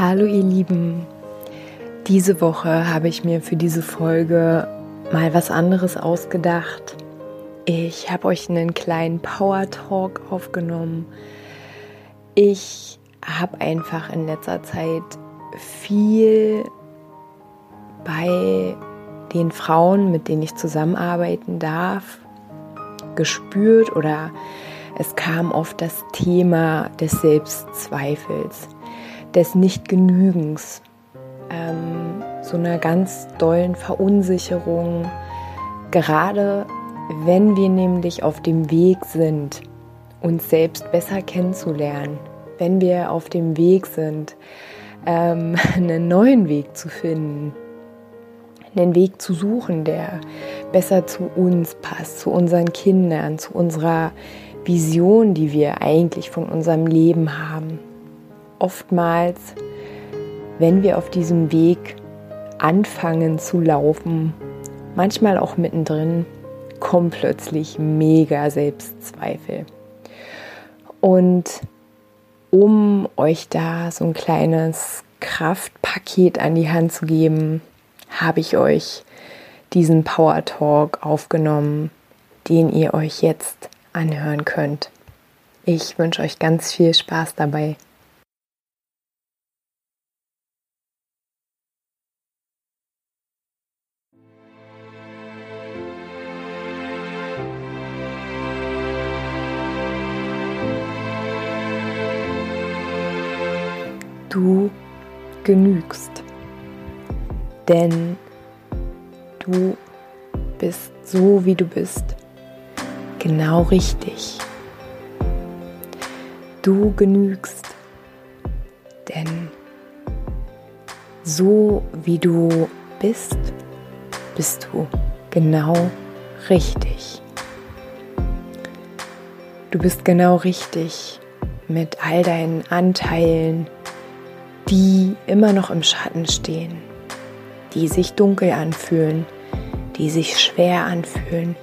Hallo ihr Lieben, diese Woche habe ich mir für diese Folge mal was anderes ausgedacht. Ich habe euch einen kleinen Power Talk aufgenommen. Ich habe einfach in letzter Zeit viel bei den Frauen, mit denen ich zusammenarbeiten darf, gespürt oder es kam oft das Thema des Selbstzweifels des Nichtgenügens, ähm, so einer ganz dollen Verunsicherung, gerade wenn wir nämlich auf dem Weg sind, uns selbst besser kennenzulernen, wenn wir auf dem Weg sind, ähm, einen neuen Weg zu finden, einen Weg zu suchen, der besser zu uns passt, zu unseren Kindern, zu unserer Vision, die wir eigentlich von unserem Leben haben oftmals, wenn wir auf diesem Weg anfangen zu laufen, manchmal auch mittendrin, kommen plötzlich mega Selbstzweifel. Und um euch da so ein kleines Kraftpaket an die Hand zu geben, habe ich euch diesen Power Talk aufgenommen, den ihr euch jetzt anhören könnt. Ich wünsche euch ganz viel Spaß dabei. Du genügst. Denn du bist so, wie du bist, genau richtig. Du genügst, denn so wie du bist, bist du genau richtig. Du bist genau richtig mit all deinen Anteilen, die immer noch im Schatten stehen, die sich dunkel anfühlen, die sich schwer anfühlen,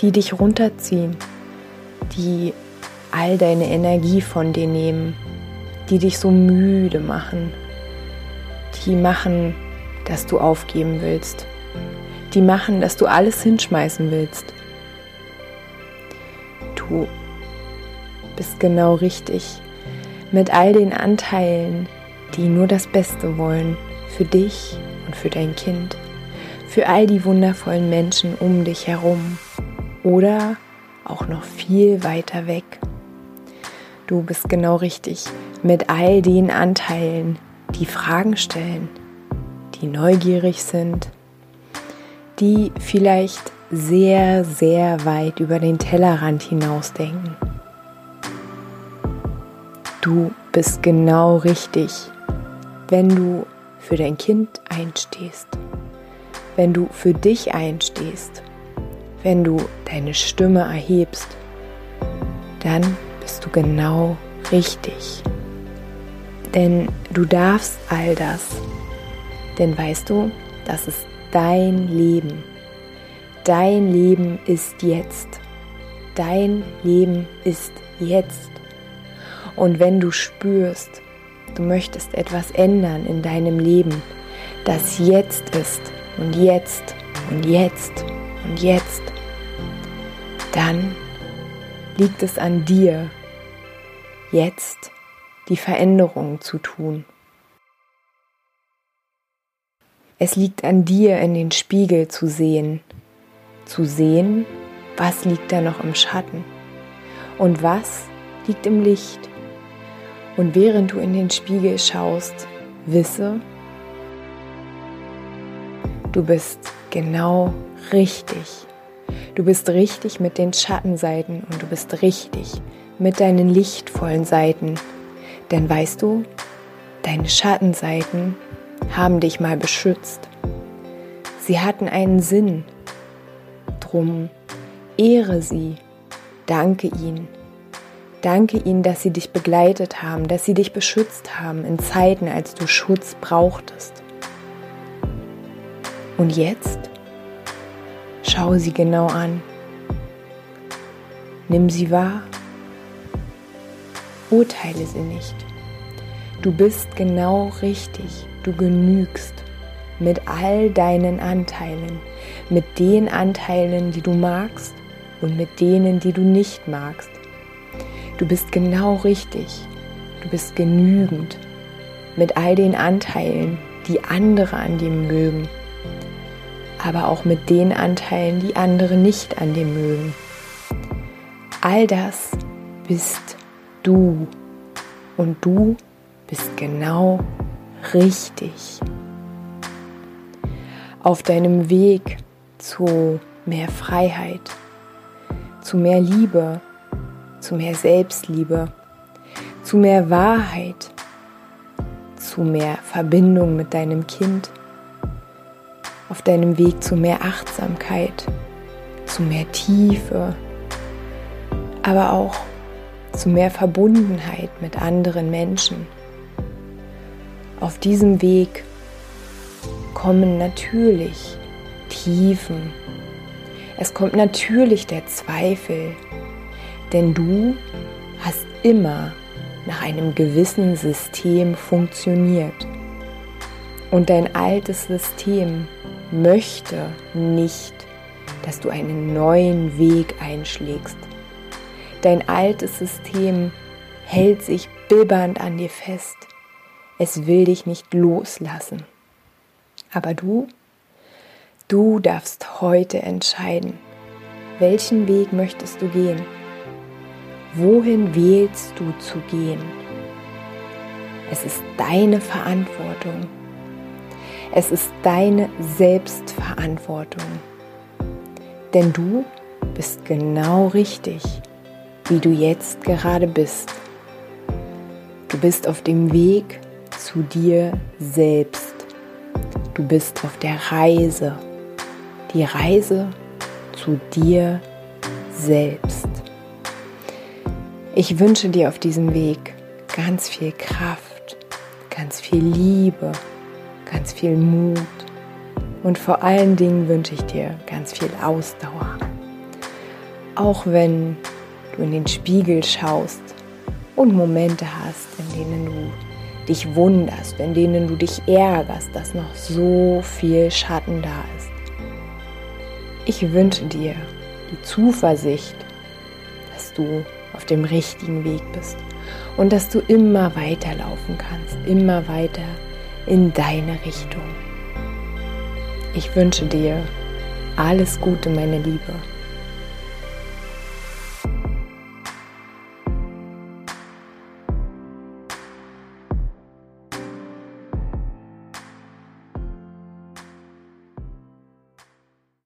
die dich runterziehen, die all deine Energie von dir nehmen, die dich so müde machen, die machen, dass du aufgeben willst, die machen, dass du alles hinschmeißen willst. Du bist genau richtig mit all den Anteilen, die nur das Beste wollen für dich und für dein Kind, für all die wundervollen Menschen um dich herum oder auch noch viel weiter weg. Du bist genau richtig mit all den Anteilen, die Fragen stellen, die neugierig sind, die vielleicht sehr, sehr weit über den Tellerrand hinausdenken. Du bist genau richtig wenn du für dein Kind einstehst, wenn du für dich einstehst, wenn du deine Stimme erhebst, dann bist du genau richtig. Denn du darfst all das. Denn weißt du, das ist dein Leben. Dein Leben ist jetzt. Dein Leben ist jetzt. Und wenn du spürst, du möchtest etwas ändern in deinem Leben, das jetzt ist und jetzt und jetzt und jetzt, dann liegt es an dir, jetzt die Veränderung zu tun. Es liegt an dir, in den Spiegel zu sehen, zu sehen, was liegt da noch im Schatten und was liegt im Licht. Und während du in den Spiegel schaust, wisse, du bist genau richtig. Du bist richtig mit den Schattenseiten und du bist richtig mit deinen lichtvollen Seiten. Denn weißt du, Deine Schattenseiten haben dich mal beschützt. Sie hatten einen Sinn. Drum ehre sie, danke ihnen. Danke ihnen, dass sie dich begleitet haben, dass sie dich beschützt haben in Zeiten, als du Schutz brauchtest. Und jetzt schau sie genau an. Nimm sie wahr. Urteile sie nicht. Du bist genau richtig. Du genügst mit all deinen Anteilen, mit den Anteilen, die du magst und mit denen, die du nicht magst. Du bist genau richtig. Du bist genügend mit all den Anteilen, die andere an dir mögen aber auch mit den Anteilen, die andere nicht an dir mögen. All das bist du und du bist genau richtig. Auf deinem Weg zu mehr Freiheit, zu mehr Liebe, zu mehr Selbstliebe, zu mehr Wahrheit, zu mehr Verbindung mit deinem Kind auf deinem Weg zu mehr Achtsamkeit, zu mehr Tiefe, aber auch zu mehr Verbundenheit mit anderen Menschen. Auf diesem Weg kommen natürlich Tiefen. Es kommt natürlich der Zweifel, denn du hast immer nach einem gewissen System funktioniert. Und dein altes System möchte nicht, dass du einen neuen Weg einschlägst. Dein altes System hält sich bibbernd an dir fest. Es will dich nicht loslassen. Aber du, du darfst heute entscheiden, welchen Weg möchtest du gehen? Wohin wählst du zu gehen? Es ist deine Verantwortung es ist deine Selbstverantwortung. Denn du bist genau richtig, wie du jetzt gerade bist. Du bist auf dem Weg zu dir selbst. Du bist auf der Reise. Die Reise zu dir selbst. Ich wünsche dir auf diesem Weg ganz viel Kraft, ganz viel Liebe ganz viel Mut und vor allen Dingen wünsche ich dir ganz viel Ausdauer. Auch wenn du in den Spiegel schaust und Momente hast, in denen du dich wunderst, in denen du dich ärgerst, dass noch so viel Schatten da ist. Ich wünsche dir die Zuversicht, dass du auf dem richtigen Weg bist und dass du immer weiterlaufen kannst, immer weiter in deine Richtung. Ich wünsche dir alles Gute, meine Liebe.